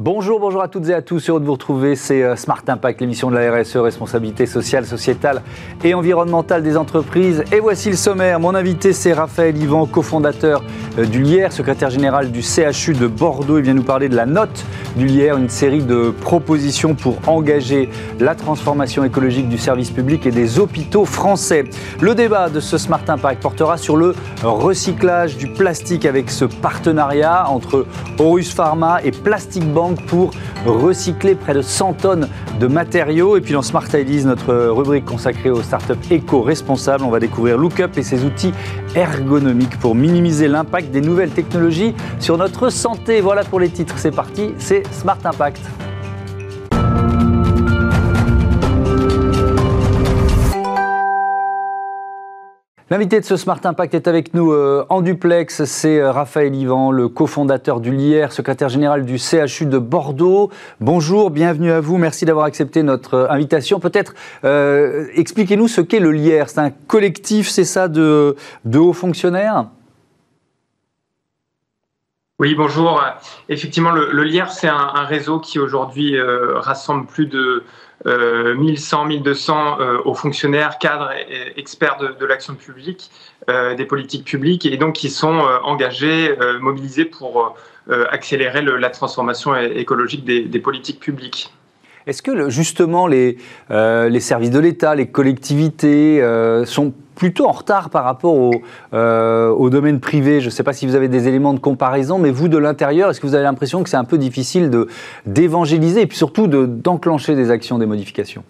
Bonjour, bonjour à toutes et à tous. Heureux de vous retrouver. C'est euh, Smart Impact, l'émission de la RSE, responsabilité sociale, sociétale et environnementale des entreprises. Et voici le sommaire. Mon invité, c'est Raphaël Ivan, cofondateur euh, du LIER, secrétaire général du CHU de Bordeaux. Il vient nous parler de la note du LIER, une série de propositions pour engager la transformation écologique du service public et des hôpitaux français. Le débat de ce Smart Impact portera sur le recyclage du plastique avec ce partenariat entre Horus Pharma et Plastic Bank pour recycler près de 100 tonnes de matériaux. Et puis dans Smart Ideas, notre rubrique consacrée aux startups éco-responsables, on va découvrir Lookup et ses outils ergonomiques pour minimiser l'impact des nouvelles technologies sur notre santé. Voilà pour les titres, c'est parti, c'est Smart Impact. L'invité de ce Smart Impact est avec nous euh, en duplex. C'est euh, Raphaël Ivan, le cofondateur du LIER, secrétaire général du CHU de Bordeaux. Bonjour, bienvenue à vous. Merci d'avoir accepté notre euh, invitation. Peut-être expliquez-nous ce qu'est le LIER. C'est un collectif, c'est ça, de, hauts fonctionnaires? Oui, bonjour. Effectivement, le, LIER, c'est un, réseau qui aujourd'hui rassemble plus de 1100, euh, 1200 euh, aux fonctionnaires, cadres et experts de, l'action publique, euh, des politiques publiques, et donc qui sont engagés, mobilisés pour accélérer la transformation écologique des, politiques publiques. Est-ce que justement les services de l'État, les collectivités sont plutôt en retard par rapport au, euh, au domaine privé. Je ne sais pas si vous avez des éléments de comparaison, mais vous, de l'intérieur, est-ce que vous avez l'impression que c'est un peu difficile d'évangéliser et puis surtout d'enclencher des actions, des modifications?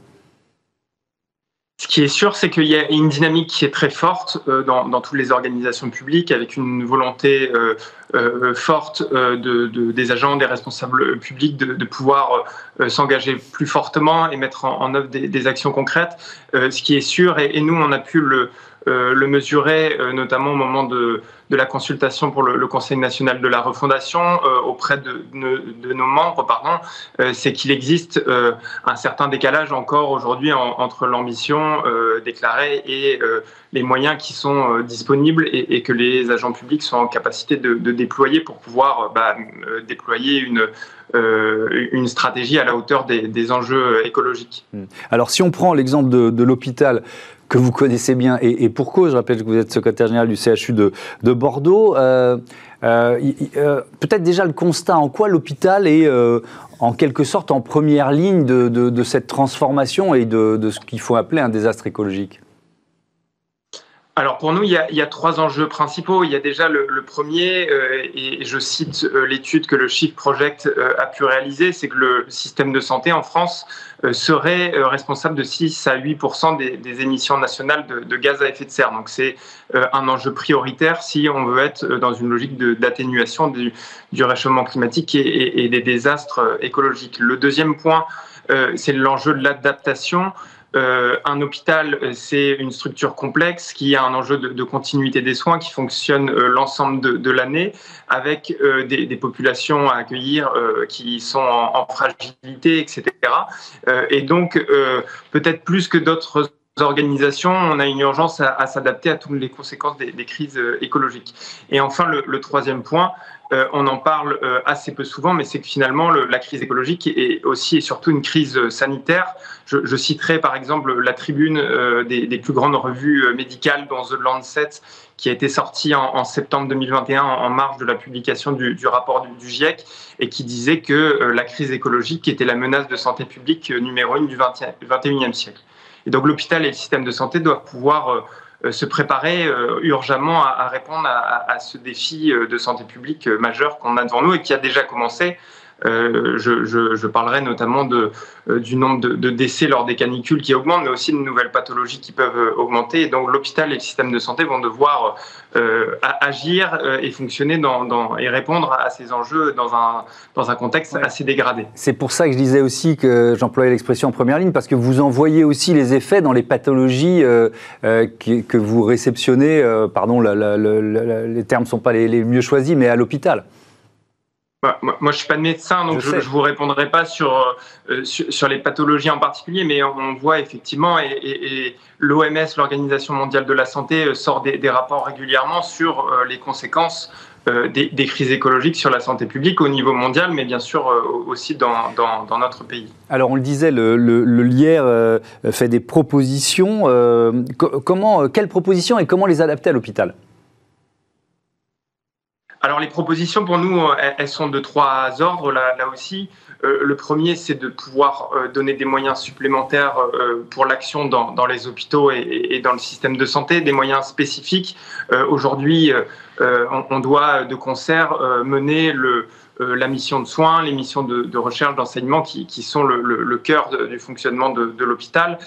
Ce qui est sûr, c'est qu'il y a une dynamique qui est très forte euh, dans, dans, toutes les organisations publiques, avec une volonté euh, euh, forte euh, de, de, des agents, des responsables publics de, de pouvoir s'engager plus fortement et mettre en, en œuvre des, des, actions concrètes. ce qui est sûr, et, et, nous, on a pu le, le mesurer, notamment au moment de de la consultation pour le, Conseil national de la refondation euh, auprès de, nos membres, pardon, euh, c'est qu'il existe euh, un certain décalage encore aujourd'hui entre l'ambition déclarée et les moyens qui sont disponibles et, que les agents publics sont en capacité de, déployer pour pouvoir bah, déployer une, stratégie à la hauteur des, enjeux écologiques. Alors si on prend l'exemple de l'hôpital, que vous connaissez bien, et, pour cause, je rappelle que vous êtes secrétaire général du CHU de, de Bordeaux. Euh, euh, euh, peut-être déjà le constat en quoi l'hôpital est en quelque sorte en première ligne de, de cette transformation et de, ce qu'il faut appeler un désastre écologique? Alors pour nous, il y, a, trois enjeux principaux. Il y a déjà le, premier, euh, et je cite euh, l'étude que le Shift Project euh, a pu réaliser, c'est que le système de santé en France serait responsable de 6 à 8 des, des, émissions nationales de, gaz à effet de serre. Donc c'est un enjeu prioritaire si on veut être dans une logique d'atténuation du, réchauffement climatique et, et, des désastres écologiques. Le deuxième point, c'est l'enjeu de l'adaptation. Euh, un hôpital, euh, c'est une structure complexe qui a un enjeu de, continuité des soins qui fonctionne euh, l'ensemble de, l'année avec des, populations à accueillir qui sont en, fragilité, etc. et donc, peut-être plus que d'autres organisations, on a une urgence à, s'adapter à toutes les conséquences des, crises écologiques. Et enfin, le troisième point, on en parle euh, assez peu souvent, mais c'est que finalement, la crise écologique est aussi et surtout une crise euh, sanitaire. Je, citerai par exemple la tribune des, plus grandes revues médicales dans The Lancet, qui a été sortie en, septembre 2021 en, marge de la publication du, rapport du, GIEC, et qui disait que la crise écologique était la menace de santé publique numéro une du 21e siècle. Et donc l'hôpital et le système de santé doivent pouvoir euh, se préparer euh, urgemment à, répondre à, ce défi euh, de santé publique majeur qu'on a devant nous et qui a déjà commencé. Je, parlerai notamment de, du nombre de, décès lors des canicules qui augmente, mais aussi de nouvelles pathologies qui peuvent augmenter. Et donc l'hôpital et le système de santé vont devoir agir et fonctionner dans, et répondre à ces enjeux dans un, dans un contexte assez dégradé. C'est pour ça que je disais aussi que j'employais l'expression en première ligne, parce que vous en voyez aussi les effets dans les pathologies qui, que vous réceptionnez, euh, pardon, les termes ne sont pas les, mieux choisis, mais à l'hôpital bah, moi, je ne suis pas médecin, donc je ne vous répondrai pas sur, euh, sur, les pathologies en particulier, mais on voit effectivement, et, l'OMS, l'Organisation mondiale de la santé, euh, sort des, rapports régulièrement sur les conséquences des, crises écologiques sur la santé publique au niveau mondial, mais bien sûr aussi dans, dans, notre pays. Alors on le disait, le, le, LIER fait des propositions. comment, quelles propositions et comment les adapter à l'hôpital? Alors les propositions pour nous, elles sont de trois ordres là, aussi. Euh, le premier, c'est de pouvoir euh, donner des moyens supplémentaires euh, pour l'action dans, les hôpitaux et, dans le système de santé, des moyens spécifiques. Aujourd'hui, on, doit de concert mener la mission de soins, les missions de, recherche, d'enseignement qui, sont le, cœur du fonctionnement de, l'hôpital,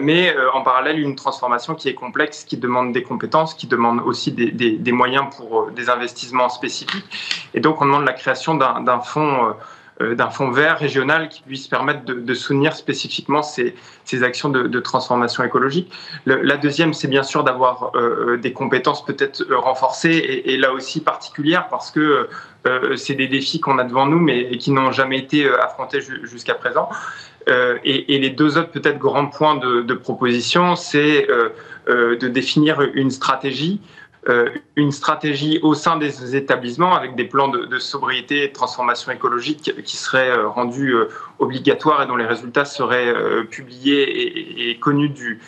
mais en parallèle une transformation qui est complexe, qui demande des compétences, qui demande aussi des, des moyens pour des investissements spécifiques. Et donc on demande la création d'un fonds euh, d'un fonds vert régional qui puisse permettre de, soutenir spécifiquement ces, actions de, transformation écologique. la deuxième, c'est bien sûr d'avoir euh, des compétences peut-être euh, renforcées et, là aussi particulières parce que c'est des défis qu'on a devant nous mais qui n'ont jamais été affrontés jusqu'à présent. et, les deux autres peut-être grands points de, proposition, c'est de définir une stratégie euh, une stratégie au sein des établissements avec des plans de, sobriété et de transformation écologique qui seraient euh, rendus euh, obligatoires et dont les résultats seraient publiés et, connus du,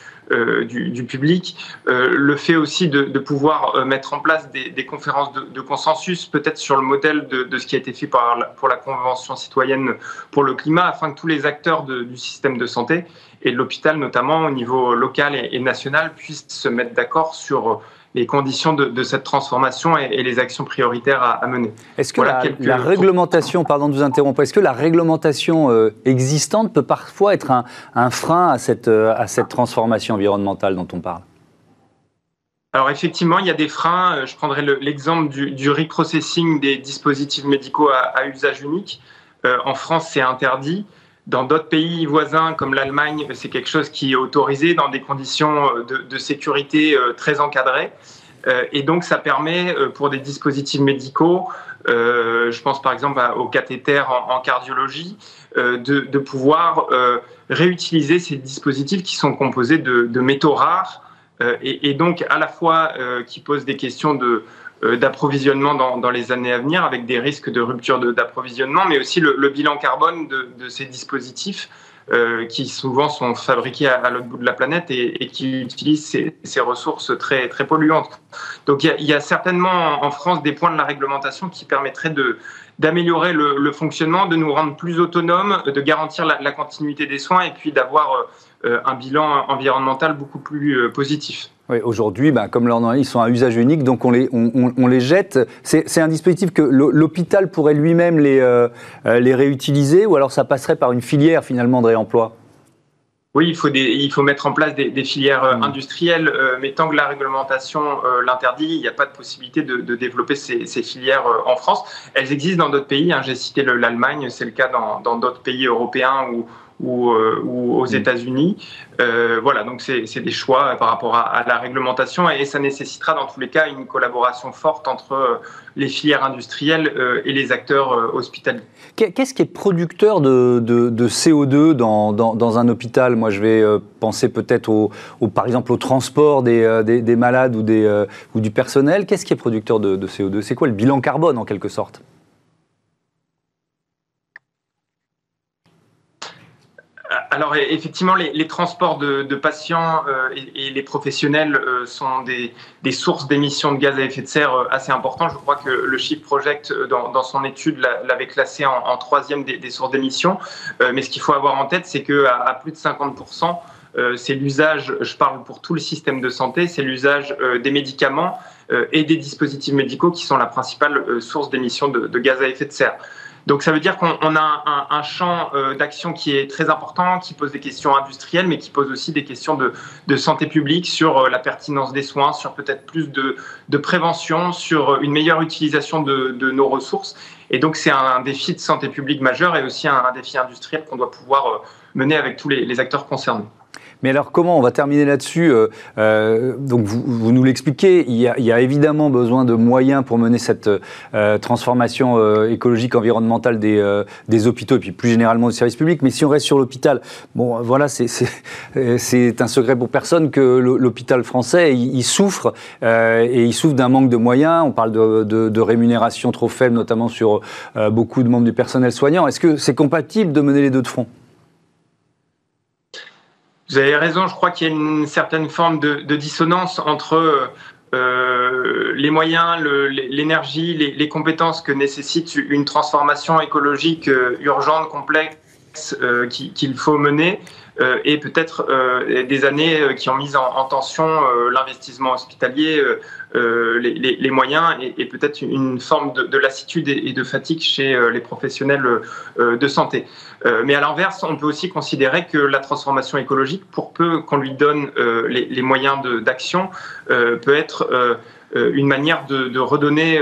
public. le fait aussi de, pouvoir mettre en place des, conférences de, consensus, peut-être sur le modèle de, ce qui a été fait par pour la Convention citoyenne pour le climat, afin que tous les acteurs du système de santé et de l'hôpital, notamment au niveau local et national, puissent se mettre d'accord sur les conditions de, cette transformation et, les actions prioritaires à, mener. Est-ce que la, réglementation, pardon de vous interrompre, est-ce que la réglementation euh, existante peut parfois être un, frein à cette, euh, à cette transformation environnementale dont on parle? Alors effectivement, il y a des freins. Euh, je prendrai l'exemple du, du, reprocessing des dispositifs médicaux à, usage unique. en France, c'est interdit. Dans d'autres pays voisins comme l'Allemagne, c'est quelque chose qui est autorisé dans des conditions euh, de, sécurité euh, très encadrées. Euh, et donc, ça permet pour des dispositifs médicaux, je pense par exemple au cathéter en, cardiologie, de, pouvoir réutiliser ces dispositifs qui sont composés de, métaux rares et, et, donc à la fois qui posent des questions de, d'approvisionnement dans, les années à venir, avec des risques de rupture d'approvisionnement, mais aussi le, bilan carbone de, ces dispositifs euh, qui souvent sont fabriqués à, l'autre bout de la planète et, qui utilisent ces, ressources très, très polluantes. Donc il y, a, certainement en France des points de la réglementation qui permettraient de d'améliorer le, fonctionnement, de nous rendre plus autonomes, de garantir la, continuité des soins et puis d'avoir euh, un bilan environnemental beaucoup plus positif. Oui, aujourd'hui, bah, comme leur ils sont à usage unique, donc on les, on, les jette. C'est un dispositif que l'hôpital pourrait lui-même les, euh, euh, les réutiliser, ou alors ça passerait par une filière finalement de réemploi? Oui, il faut, des, il faut mettre en place des, filières euh, mmh. industrielles, mais tant que la réglementation l'interdit, il n'y a pas de possibilité de, développer ces, filières en France. Elles existent dans d'autres pays. Hein. J'ai cité l'Allemagne, c'est le cas dans d'autres pays européens où, ou, euh, ou aux mm. États-Unis. Euh, voilà, donc c'est des choix par rapport à, la réglementation et, ça nécessitera dans tous les cas une collaboration forte entre euh, les filières industrielles et les acteurs hospitaliers. Qu'est-ce qui est producteur de, de, CO2 dans, dans, un hôpital? Moi, je vais penser peut-être au, par exemple au transport des, des, des malades ou, des, ou du personnel. Qu'est-ce qui est producteur de, de CO2 C'est quoi le bilan carbone en quelque sorte? Alors effectivement, les, transports de, patients euh, et, les professionnels euh, sont des, sources d'émissions de gaz à effet de serre euh, assez importantes. Je crois que le Shift Project, dans, son étude, l'avait classé en, troisième des, sources d'émissions. mais ce qu'il faut avoir en tête, c'est qu'à à plus de 50%, c'est l'usage, je parle pour tout le système de santé, c'est l'usage des médicaments et des dispositifs médicaux qui sont la principale source d'émissions de gaz à effet de serre. Donc ça veut dire qu'on a un, champ euh, d'action qui est très important, qui pose des questions industrielles, mais qui pose aussi des questions de, santé publique sur euh, la pertinence des soins, sur peut-être plus de, prévention, sur une meilleure utilisation de, nos ressources. Et donc c'est un, défi de santé publique majeur et aussi un, défi industriel qu'on doit pouvoir euh, mener avec tous les acteurs concernés. Mais alors comment on va terminer là-dessus Donc vous, nous l'expliquez, il, y a évidemment besoin de moyens pour mener cette transformation écologique environnementale des, des hôpitaux et puis plus généralement du service public. Mais si on reste sur l'hôpital, bon voilà, c'est un secret pour personne que l'hôpital français, il, souffre et il souffre d'un manque de moyens. On parle de, de, rémunération trop faible, notamment sur beaucoup de membres du personnel soignant. Est-ce que c'est compatible de mener les deux de front? Vous avez raison, je crois qu'il y a une certaine forme de, dissonance entre euh, les moyens, l'énergie, les, compétences que nécessite une transformation écologique euh, urgente, complexe, euh, qu'il faut mener, et peut-être des années qui ont mis en, tension l'investissement hospitalier, les, moyens et, peut-être une forme de, lassitude et, de fatigue chez les professionnels de santé. mais à l'inverse, on peut aussi considérer que la transformation écologique, pour peu qu'on lui donne les, moyens d'action, peut être une manière de, redonner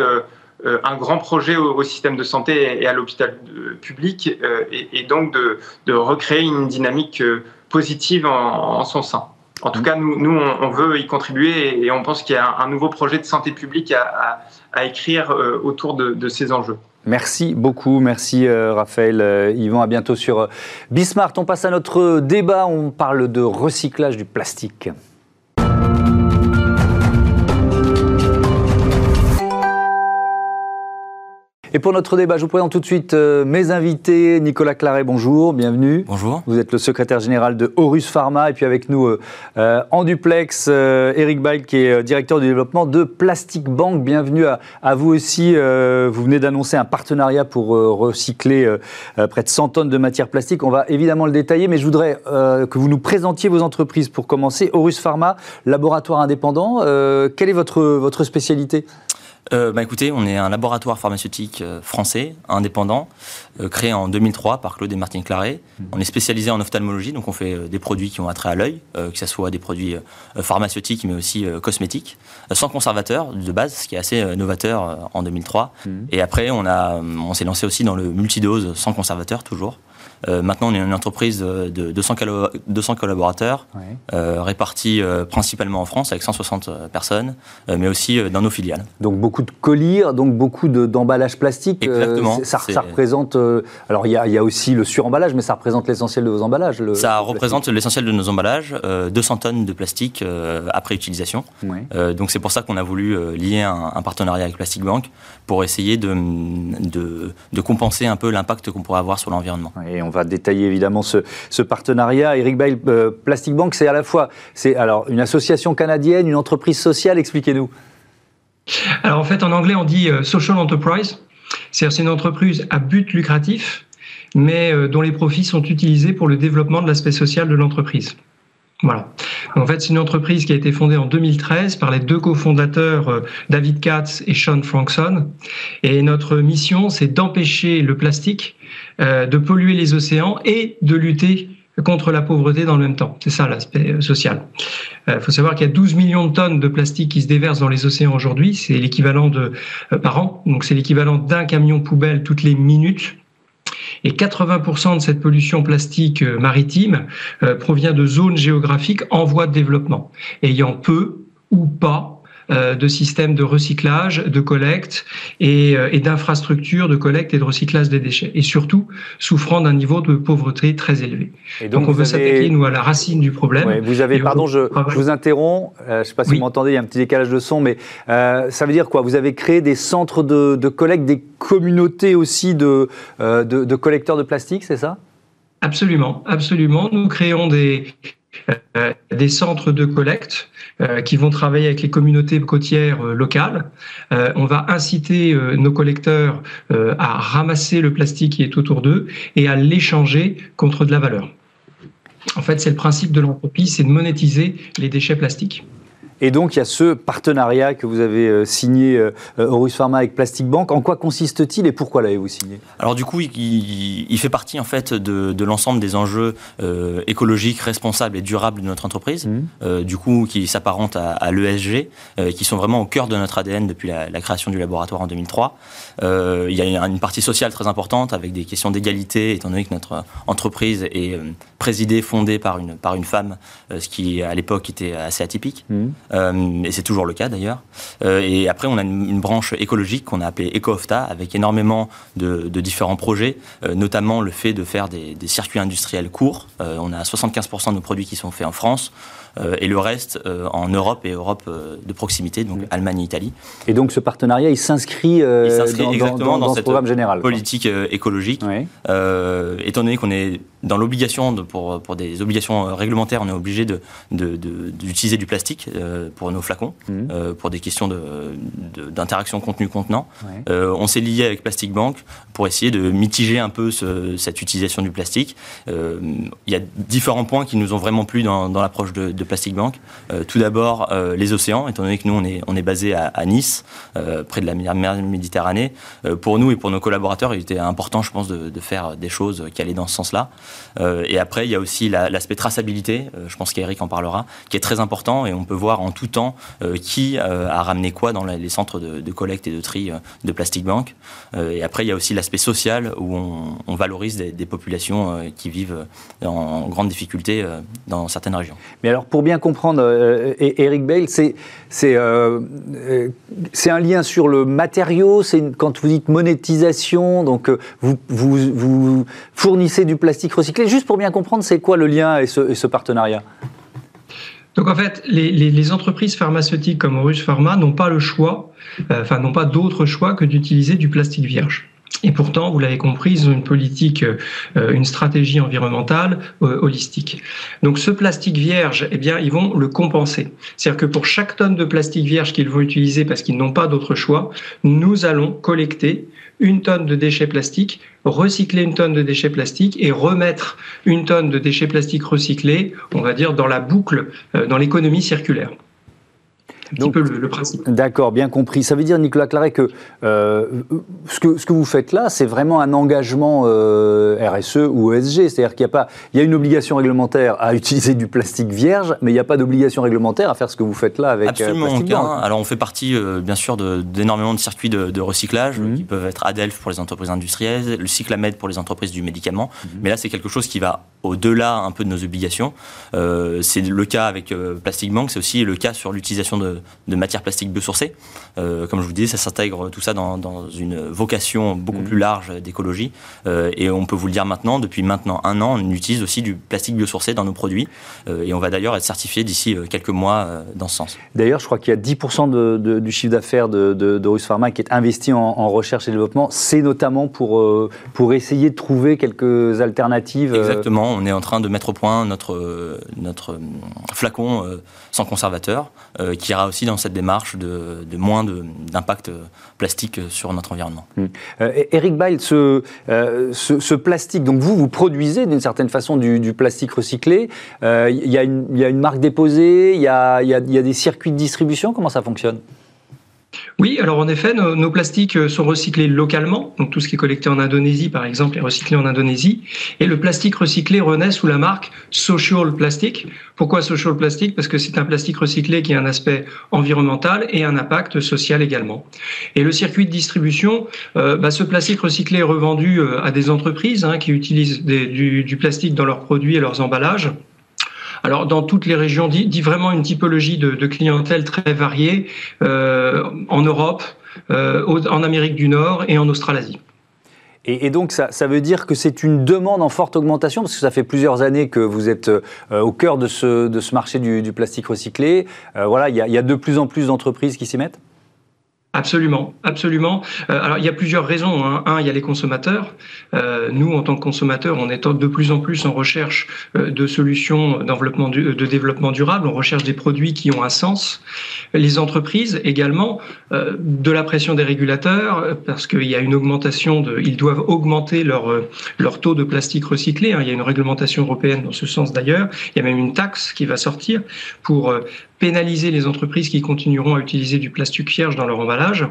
un grand projet au, système de santé et à l'hôpital public, et, donc de, recréer une dynamique positive en, son sein. En tout cas, nous, on, veut y contribuer et, on pense qu'il y a un, nouveau projet de santé publique à, écrire autour de, ces enjeux. Merci beaucoup, merci Raphaël. Yvan, à bientôt sur Bismart. On passe à notre débat, on parle de recyclage du plastique. Et pour notre débat, je vous présente tout de suite euh, mes invités. Nicolas Claret, bonjour, bienvenue. Bonjour. Vous êtes le secrétaire général de Horus Pharma. Et puis avec nous, euh, euh, en duplex, Eric Bail, qui est directeur du développement de Plastic Bank. Bienvenue à, vous aussi. vous venez d'annoncer un partenariat pour recycler près de 100 tonnes de matière plastique. On va évidemment le détailler, mais je voudrais que vous nous présentiez vos entreprises pour commencer. Horus Pharma, laboratoire indépendant. quelle est votre, votre spécialité? Euh, bah écoutez, on est un laboratoire pharmaceutique euh, français, indépendant, euh, créé en 2003 par Claude et Martine Claret. Mmh. On est spécialisé en ophtalmologie, donc on fait des produits qui ont attrait à l'œil, que ce soit des produits pharmaceutiques mais aussi cosmétiques, sans conservateur de base, ce qui est assez novateur en 2003. Mmh. Et après, on, a, on s'est lancé aussi dans le multidose sans conservateur, toujours. Euh, maintenant, on est une entreprise de 200, 200 collaborateurs, euh, répartis euh, principalement en France avec 160 personnes, mais aussi dans nos filiales. Donc beaucoup de colis, donc beaucoup d'emballages plastiques. Exactement. Ça, représente. alors il y, y, a aussi le suremballage, mais ça représente l'essentiel de vos emballages. ça représente l'essentiel de nos emballages, 200 tonnes de plastique après utilisation. donc c'est pour ça qu'on a voulu lier un, partenariat avec Plastic Bank pour essayer de, de, de compenser un peu l'impact qu'on pourrait avoir sur l'environnement. Et on va détailler évidemment ce, partenariat. Eric Bail, euh, Plastic Bank, c'est à la fois une association canadienne, une entreprise sociale. Expliquez-nous. Alors en fait, en anglais, on dit euh, social enterprise. C'est une entreprise à but lucratif, mais euh, dont les profits sont utilisés pour le développement de l'aspect social de l'entreprise. Voilà. En fait, c'est une entreprise qui a été fondée en 2013 par les deux cofondateurs euh, David Katz et Sean Frankson. Et notre mission, c'est d'empêcher le plastique euh, de polluer les océans et de lutter contre la pauvreté dans le même temps. C'est ça l'aspect euh, social. Il faut savoir qu'il y a 12 millions de tonnes de plastique qui se déversent dans les océans aujourd'hui. C'est l'équivalent de par an. Donc c'est l'équivalent d'un camion poubelle toutes les minutes. Et 80% de cette pollution plastique euh, maritime euh, provient de zones géographiques en voie de développement, ayant peu ou pas de systèmes de recyclage, de collecte et, euh, et d'infrastructures de collecte et de recyclage des déchets. Et surtout, souffrant d'un niveau de pauvreté très élevé. Et donc, on veut s'attaquer, nous, à la racine du problème. vous avez, pardon, je, vous interromps, euh, je ne sais pas si vous m'entendez, il y a un petit décalage de son, mais ça veut dire quoi? Vous avez créé des centres de, de collecte, des communautés aussi de, de, de collecteurs de plastique, c'est ça? Absolument, absolument. Nous créons des, euh, des centres de collecte euh, qui vont travailler avec les communautés côtières euh, locales. on va inciter nos collecteurs à ramasser le plastique qui est autour d'eux et à l'échanger contre de la valeur. En fait, c'est le principe de l'entreprise, c'est de monétiser les déchets plastiques. Et donc, il y a ce partenariat que vous avez signé, Horus Pharma, avec Plastic Bank. En quoi consiste-t-il et pourquoi l'avez-vous signé? Alors, du coup, il, fait partie, en fait, de, l'ensemble des enjeux écologiques, responsables et durables de notre entreprise. Mmh. du coup, qui s'apparentent à, l'ESG, qui sont vraiment au cœur de notre ADN depuis la, la création du laboratoire en 2003. il y a une partie sociale très importante avec des questions d'égalité, étant donné que notre entreprise est euh, présidée, fondée par une, par une femme, euh, ce qui à l'époque était assez atypique, mmh. Euh, et c'est toujours le cas d'ailleurs. et après, on a une, branche écologique qu'on a appelée EcoOfta, avec énormément de, différents projets, notamment le fait de faire des, des circuits industriels courts. on a 75% de nos produits qui sont faits en France. Euh, et le reste euh, en Europe et Europe euh, de proximité, donc Allemagne et Italie. Et donc ce partenariat, il s'inscrit exactement dans, ce programme général. Politique écologique, étant donné qu'on est dans l'obligation, pour, pour des obligations réglementaires, on est obligé d'utiliser de, du plastique pour nos flacons, mmh. pour des questions d'interaction de, contenu-contenant. on s'est lié avec Plastic Bank pour essayer de mitiger un peu cette utilisation du plastique. Il y a différents points qui nous ont vraiment plu dans, dans l'approche de de Plastic Bank. Euh, tout d'abord, euh, les océans, étant donné que nous, on est, on est basé à, Nice, euh, près de la mer Méditerranée. pour nous et pour nos collaborateurs, il était important, je pense, de, faire des choses qui allaient dans ce sens-là. Et après, il y a aussi l'aspect traçabilité, je pense qu'Eric en parlera, qui est très important et on peut voir en tout temps qui a ramené quoi dans les centres de, collecte et de tri de Plastic Bank. et après, il y a aussi l'aspect social où on, valorise des, populations qui vivent en grande difficulté dans certaines régions. Mais alors, pour bien comprendre, euh, Eric Bale, c'est euh, euh, un lien sur le matériau, c'est quand vous dites monétisation, donc vous, vous, fournissez du plastique recyclé. Juste pour bien comprendre, c'est quoi le lien et ce, partenariat donc en fait, les, entreprises pharmaceutiques comme Horus Pharma n'ont pas le choix, enfin n'ont pas d'autre choix que d'utiliser du plastique vierge. Et pourtant, vous l'avez compris, ils ont une politique, euh, une stratégie environnementale euh, holistique. Donc ce plastique vierge, eh bien, ils vont le compenser. C'est-à-dire que pour chaque tonne de plastique vierge qu'ils vont utiliser parce qu'ils n'ont pas d'autre choix, nous allons collecter une tonne de déchets plastiques, recycler une tonne de déchets plastiques et remettre une tonne de déchets plastiques recyclés, on va dire, dans la boucle, euh, dans l'économie circulaire. Donc, le, principe. D'accord, bien compris. Ça veut dire, Nicolas Claret, que, euh, ce que ce que vous faites là, c'est vraiment un engagement euh, RSE ou ESG. C'est-à-dire qu'il y a pas, il y a une obligation réglementaire à utiliser du plastique vierge, mais il n'y a pas d'obligation réglementaire à faire ce que vous faites là avec euh, Absolument aucun. Alors on fait partie, bien sûr, d'énormément de, circuits de, recyclage mhm. qui peuvent être ADELF pour les entreprises industrielles, le Cyclamed pour les entreprises du médicament. Mhm. Mais là, c'est quelque chose qui va au-delà un peu de nos obligations. c'est le cas avec Plastic Bank, c'est aussi le cas sur l'utilisation de, de matières plastiques biosourcées. Euh, comme je vous disais, ça s'intègre tout ça dans, une vocation beaucoup mmh. plus large d'écologie. Euh, et on peut vous le dire maintenant, depuis maintenant un an, on utilise aussi du plastique biosourcé dans nos produits. Euh, et on va d'ailleurs être certifié d'ici quelques mois dans ce sens. D'ailleurs, je crois qu'il y a 10% du chiffre d'affaires de, de, Pharma qui est investi en, recherche et développement. C'est notamment pour, pour essayer de trouver quelques alternatives. Exactement. On est en train de mettre au point notre, notre flacon sans conservateur qui ira aussi dans cette démarche de, moins d'impact plastique sur notre environnement. Euh, Eric Bail, ce, euh, ce, plastique, donc vous, vous produisez d'une certaine façon du, plastique recyclé. Euh, il y, a une marque déposée, il y a des circuits de distribution. Comment ça fonctionne? Oui, alors en effet, nos, plastiques euh, sont recyclés localement. Donc tout ce qui est collecté en Indonésie, par exemple, est recyclé en Indonésie. Et le plastique recyclé renaît sous la marque Social Plastic. Pourquoi Social Plastic? Parce que c'est un plastique recyclé qui a un aspect environnemental et un impact social également. Et le circuit de distribution, euh, bah, ce plastique recyclé est revendu euh, à des entreprises hein, qui utilisent du, du plastique dans leurs produits et leurs emballages. Alors dans toutes les régions, dit, vraiment une typologie de, clientèle très variée euh, en Europe, euh, en Amérique du Nord et en Australasie. Et, donc, ça, veut dire que c'est une demande en forte augmentation, parce que ça fait plusieurs années que vous êtes euh, au cœur de ce, de ce marché du, plastique recyclé. voilà, il y, a, de plus en plus d'entreprises qui s'y mettent? Absolument, absolument. Euh, alors il y a plusieurs raisons. Hein. Un, il y a les consommateurs. Euh, nous, en tant que consommateurs, on est de plus en plus en recherche euh, de solutions d'enveloppement de développement durable. On recherche des produits qui ont un sens. Les entreprises également, de la pression des régulateurs, parce qu'il y a une augmentation de, ils doivent augmenter leur leur taux de plastique recyclé. Hein. Il y a une réglementation européenne dans ce sens d'ailleurs. Il y a même une taxe qui va sortir pour pénaliser les entreprises qui continueront à utiliser du plastique vierge dans leur emballage.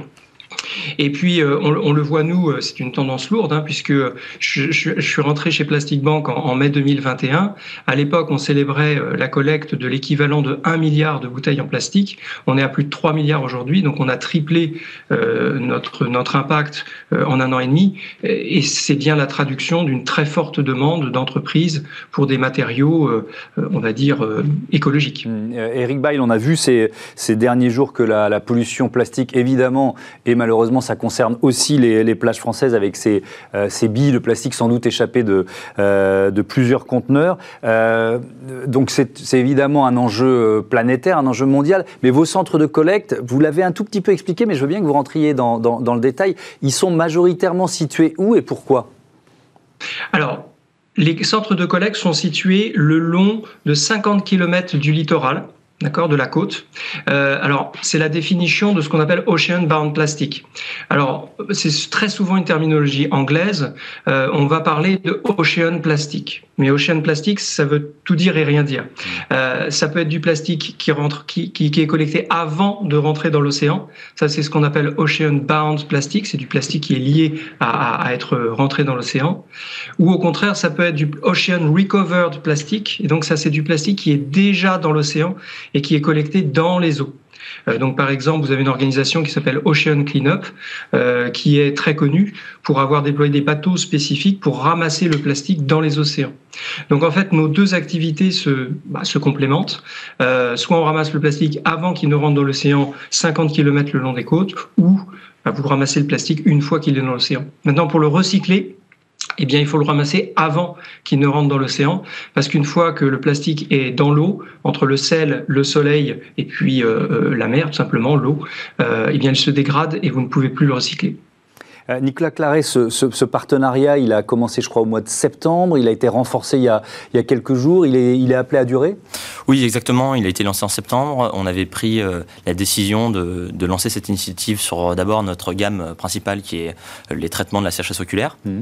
Et puis, euh, on, le voit, nous, euh, c'est une tendance lourde, hein, puisque je, suis rentré chez Plastic Bank en, mai 2021. À l'époque, on célébrait euh, la collecte de l'équivalent de 1 milliard de bouteilles en plastique. On est à plus de 3 milliards aujourd'hui, donc on a triplé notre, notre impact en un an et demi. Et c'est bien la traduction d'une très forte demande d'entreprises pour des matériaux, on va dire, écologiques. Eric Bail, on a vu ces, ces derniers jours que la, la pollution plastique, évidemment, est malheureusement, ça concerne aussi les, plages françaises avec ces, euh, ces, billes de plastique sans doute échappées de, euh, de plusieurs conteneurs. Euh, donc c'est évidemment un enjeu planétaire, un enjeu mondial. Mais vos centres de collecte, vous l'avez un tout petit peu expliqué, mais je veux bien que vous rentriez dans, dans, le détail. Ils sont majoritairement situés où et pourquoi? Alors, les centres de collecte sont situés le long de 50 km du littoral d'accord, de la côte. Euh, alors, c'est la définition de ce qu'on appelle ocean bound plastic. Alors, c'est très souvent une terminologie anglaise. Euh, on va parler de ocean plastic. Mais ocean plastic, ça veut tout dire et rien dire. Euh, ça peut être du plastique qui rentre, qui, qui, qui est collecté avant de rentrer dans l'océan. Ça, c'est ce qu'on appelle ocean bound plastic. C'est du plastique qui est lié à, à, être rentré dans l'océan. Ou au contraire, ça peut être du ocean recovered plastic. Et donc, ça, c'est du plastique qui est déjà dans l'océan et qui est collecté dans les eaux. Euh, donc, par exemple, vous avez une organisation qui s'appelle Ocean Cleanup, euh, qui est très connue pour avoir déployé des bateaux spécifiques pour ramasser le plastique dans les océans. Donc, en fait, nos deux activités se, bah, complémentent. Euh, soit on ramasse le plastique avant qu'il ne rentre dans l'océan 50 km le long des côtes, ou bah, vous ramassez le plastique une fois qu'il est dans l'océan. Maintenant, pour le recycler, eh bien, il faut le ramasser avant qu'il ne rentre dans l'océan, parce qu'une fois que le plastique est dans l'eau, entre le sel, le soleil et puis euh, euh, la mer, tout simplement l'eau, euh, eh bien, il se dégrade et vous ne pouvez plus le recycler. Euh, Nicolas Claret, ce, partenariat, il a commencé, je crois, au mois de septembre. Il a été renforcé il y a, quelques jours. Il est, il est, appelé à durer? Oui, exactement. Il a été lancé en septembre. On avait pris euh, la décision de, lancer cette initiative sur euh, d'abord notre gamme principale qui est les traitements de la sécheresse oculaire. Mmh.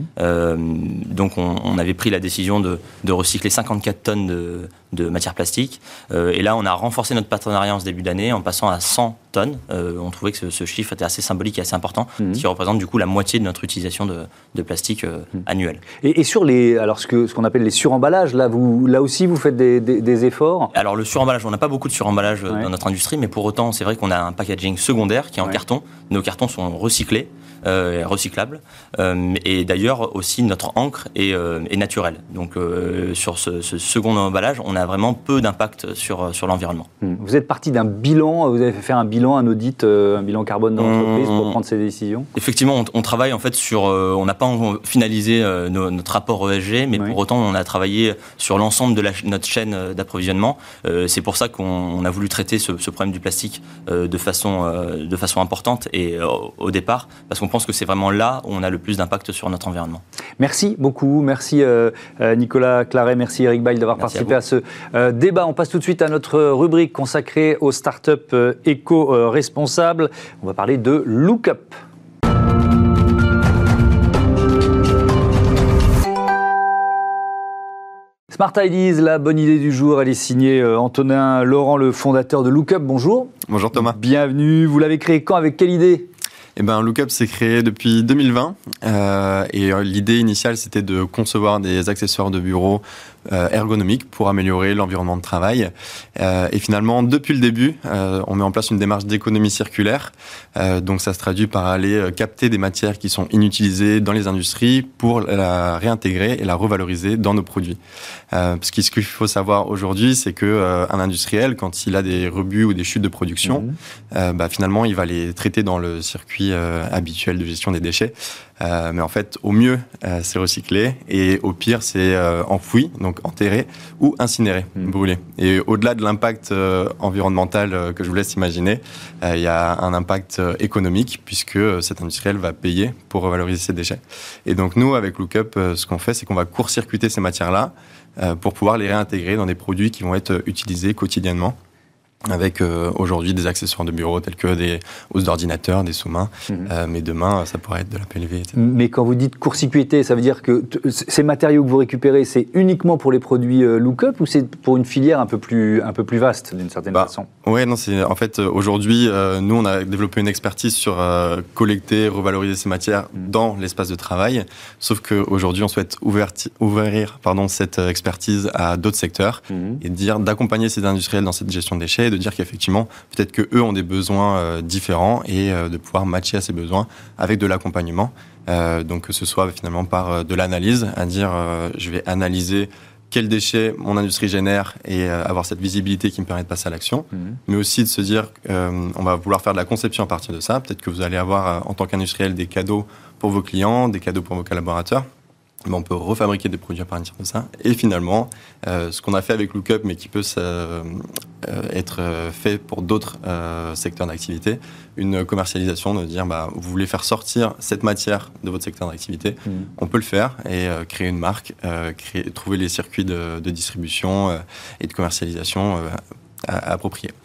donc, on, avait pris la décision de, recycler 54 tonnes de, de matière plastique. et là, on a renforcé notre partenariat en ce début d'année en passant à 100 tonnes. on trouvait que ce, chiffre était assez symbolique et assez important, mmh. ce qui représente du coup la moitié de notre utilisation de, plastique euh, hmm. annuel. Et, sur les, alors ce qu'on ce qu'on appelle les suremballages, là, vous, là aussi, vous faites des, efforts? Alors le suremballage, on n'a pas beaucoup de suremballage euh, dans notre industrie, mais pour autant, c'est vrai qu'on a un packaging secondaire qui est en carton. Nos cartons sont recyclés. Euh, recyclable. Euh, et d'ailleurs, aussi, notre encre est, euh, est naturelle. Donc, sur ce, second emballage, on a vraiment peu d'impact sur, sur l'environnement. Hmm. Vous êtes parti d'un bilan, vous avez fait un bilan, un audit, un bilan carbone dans l'entreprise pour prendre ces décisions? Effectivement, on, travaille en fait sur. on n'a pas finalisé notre rapport ESG, mais pour autant, on a travaillé sur l'ensemble de la, notre chaîne d'approvisionnement. C'est pour ça qu'on a voulu traiter ce, ce problème du plastique de, façon, de façon importante et au départ, parce qu'on pense que c'est vraiment là où on a le plus d'impact sur notre environnement. Merci beaucoup. Merci euh, euh, Nicolas Claret, merci Eric Bail d'avoir participé à, ce euh, débat. On passe tout de suite à notre rubrique consacrée aux startups éco-responsables. On va parler de Lookup. Smart Ideas, la bonne idée du jour, elle est signée Antonin Laurent, le fondateur de Lookup. Bonjour. Bonjour Thomas. Bienvenue. Vous l'avez créé quand Avec quelle idée? Eh ben, Lookup s'est créé depuis 2020 euh, et euh, l'idée initiale c'était de concevoir des accessoires de bureau ergonomique pour améliorer l'environnement de travail. Euh, et finalement, depuis le début, euh, on met en place une démarche d'économie circulaire. donc ça se traduit par aller capter des matières qui sont inutilisées dans les industries pour la réintégrer et la revaloriser dans nos produits. parce que ce qu'il faut savoir aujourd'hui, c'est que un industriel, quand il a des rebuts ou des chutes de production, mmh. bah, finalement, il va les traiter dans le circuit habituel de gestion des déchets. Euh, mais en fait, au mieux, euh, c'est recyclé et au pire, c'est euh, enfoui, donc enterré ou incinéré, hmm. brûlé. Et au-delà de l'impact environnemental que je vous laisse imaginer, il y a un impact économique puisque cet industriel va payer pour revaloriser ses déchets. Et donc nous, avec Lookup, ce qu'on fait, c'est qu'on va court-circuiter ces matières-là pour pouvoir les réintégrer dans des produits qui vont être utilisés quotidiennement avec euh, aujourd'hui des accessoires de bureau tels que des housses d'ordinateur, des sous-mains, Mhm. Euh, mais demain ça pourrait être de la PLV. etc. Mais quand vous dites court-circuité, ça veut dire que ces matériaux que vous récupérez, c'est uniquement pour les produits euh, Lookup ou c'est pour une filière un peu plus, un peu plus vaste d'une certaine Bah, façon? Ouais, non, c'est en fait euh, aujourd'hui, nous on a développé une expertise sur collecter, revaloriser ces matières Mm. dans l'espace de travail. Sauf qu'aujourd'hui, on souhaite ouverti- ouvrir pardon cette expertise à d'autres secteurs et de dire d'accompagner ces industriels dans cette gestion de déchets et de dire qu'effectivement peut-être que eux ont des besoins euh, différents et euh, de pouvoir matcher à ces besoins avec de l'accompagnement. Euh, donc que ce soit finalement par de l'analyse, à dire je vais analyser quels déchets mon industrie génère et euh, avoir cette visibilité qui me permet de passer à l'action, Mhm. mais aussi de se dire euh, on va vouloir faire de la conception à partir de ça. Peut-être que vous allez avoir euh, en tant qu'industriel des cadeaux pour vos clients, des cadeaux pour vos collaborateurs. Mais on peut refabriquer des produits à partir de ça. Et finalement, euh, ce qu'on a fait avec Lookup, mais qui peut euh, être euh, fait pour d'autres euh, secteurs d'activité, une commercialisation de dire bah, vous voulez faire sortir cette matière de votre secteur d'activité, Mhm. on peut le faire et créer une marque, créer, trouver les circuits de, de distribution et de commercialisation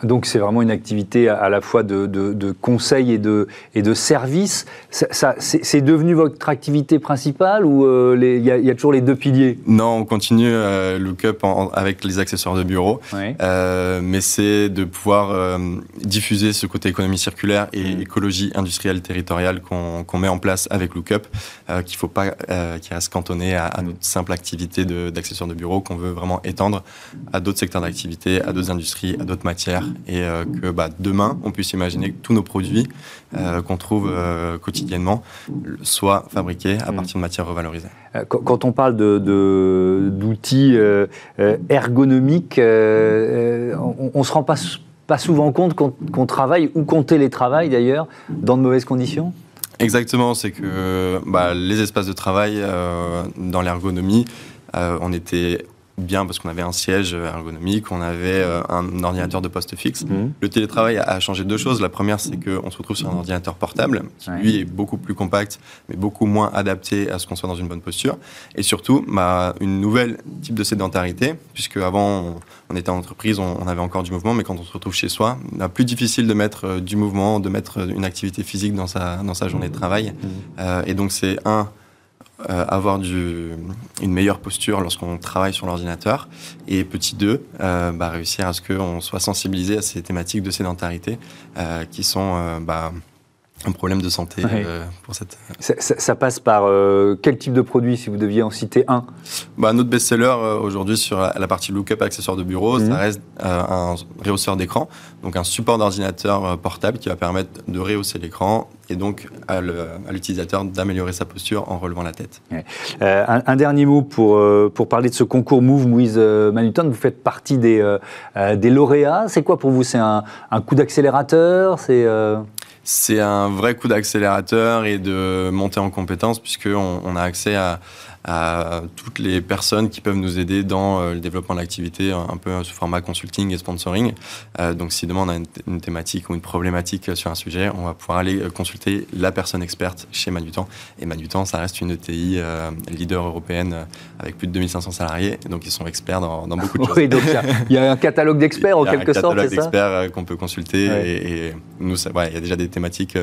Donc c'est vraiment une activité à, la fois de, de- de conseil et de, et de service. Ça, ça- c'est c'est devenu votre activité principale ou euh, il y, a- il y a toujours les deux piliers? Non, on continue euh, Lookup en- en- avec les accessoires de bureau. Ouais. Euh, mais c'est de pouvoir euh, diffuser ce côté économie circulaire et Mm. écologie industrielle territoriale qu'on qu'on met en place avec Lookup, euh, qu'il faut pas euh, qu'il reste cantonné à, à notre simple activité de- d'accessoires de, bureau, qu'on veut vraiment étendre à d'autres secteurs d'activité, à d'autres industries, à d'autres matières, et euh, que bah, demain on puisse imaginer que tous nos produits euh, qu'on trouve euh, quotidiennement soient fabriqués à Mm. partir de matières revalorisées. Quand, on parle de- de- d'outils euh, euh, ergonomiques, on ne se rend pas, pas souvent compte qu'on travaille, ou qu'on télétravaille d'ailleurs, dans de mauvaises conditions? Exactement, c'est que bah, les espaces de travail euh, dans l'ergonomie, euh, on était bien parce qu'on avait un siège ergonomique, on avait euh, un ordinateur de poste fixe. Le télétravail a, changé deux choses. La première, c'est qu'on se retrouve sur un ordinateur portable qui, Ouais. lui, est beaucoup plus compact, mais beaucoup moins adapté à ce qu'on soit dans une bonne posture. Et surtout, bah, une nouvelle type de sédentarité, puisque avant, on, était en entreprise, on, avait encore du mouvement, mais quand on se retrouve chez soi, bah, plus difficile de mettre euh, du mouvement, de mettre une activité physique dans sa, dans sa journée de travail. Euh, et donc, c'est un, euh, avoir une meilleure posture lorsqu'on travaille sur l'ordinateur. Et petit 2, euh, bah, réussir à ce qu'on soit sensibilisé à ces thématiques de sédentarité euh, qui sont bah, un problème de santé Ouais. euh, pour cette. ça, ça- ça passe par euh, quel type de produit, si vous deviez en citer un? Bah, notre best-seller euh, aujourd'hui sur la, la partie lookup accessoires de bureau, Mhm. ça reste euh, un rehausseur d'écran, donc un support d'ordinateur euh, portable qui va permettre de rehausser l'écran et donc à l'utilisateur d'améliorer sa posture en relevant la tête. Euh, un, un dernier mot pour, euh, pour parler de ce concours Move With euh, Manuton. Vous faites partie des, euh, euh, des lauréats. C'est quoi pour vous? C'est un, un coup d'accélérateur? C'est euh, C'est un vrai coup d'accélérateur et de montée en compétence puisqu'on on a accès à, à toutes les personnes qui peuvent nous aider dans euh, le développement de l'activité, un un peu sous format consulting et sponsoring. Euh, donc si demain on a une, thématique ou une problématique sur un sujet, on va pouvoir aller euh, consulter la personne experte chez Manutan. Et Manutan, ça reste une ETI euh, leader européenne euh, avec plus de 2500 salariés. Donc ils sont experts dans, dans beaucoup de choses. oui, donc il y a- il y, a un catalogue d'experts en Il y a quelque un sorte, catalogue c'est ça? d'experts euh, qu'on peut consulter Ouais. et, et nous, ça- ouais, il y a déjà des thématiques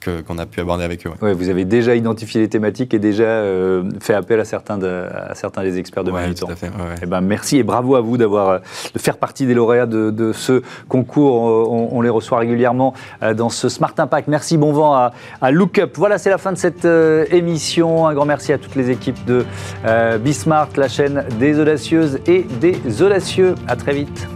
que- qu'on a pu aborder avec eux. ouais. Ouais, vous avez déjà identifié les thématiques et déjà euh, fait appel à certains, de- à certains des experts de Ouais, tout à fait. ouais, ouais. Eh ben, merci et bravo à vous d'avoir euh, de faire partie des lauréats de, de ce concours. On, on les reçoit régulièrement euh, dans ce Smart Impact. Merci, bon vent à, à Lookup. Voilà, c'est la fin de cette euh, émission. Un grand merci à toutes les équipes de euh, Bismart, la chaîne des audacieuses et des audacieux. À très vite.